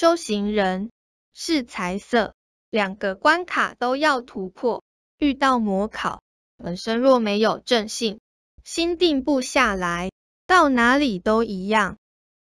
修行人是财色，两个关卡都要突破，遇到魔考，本身若没有正信，心定不下来，到哪里都一样。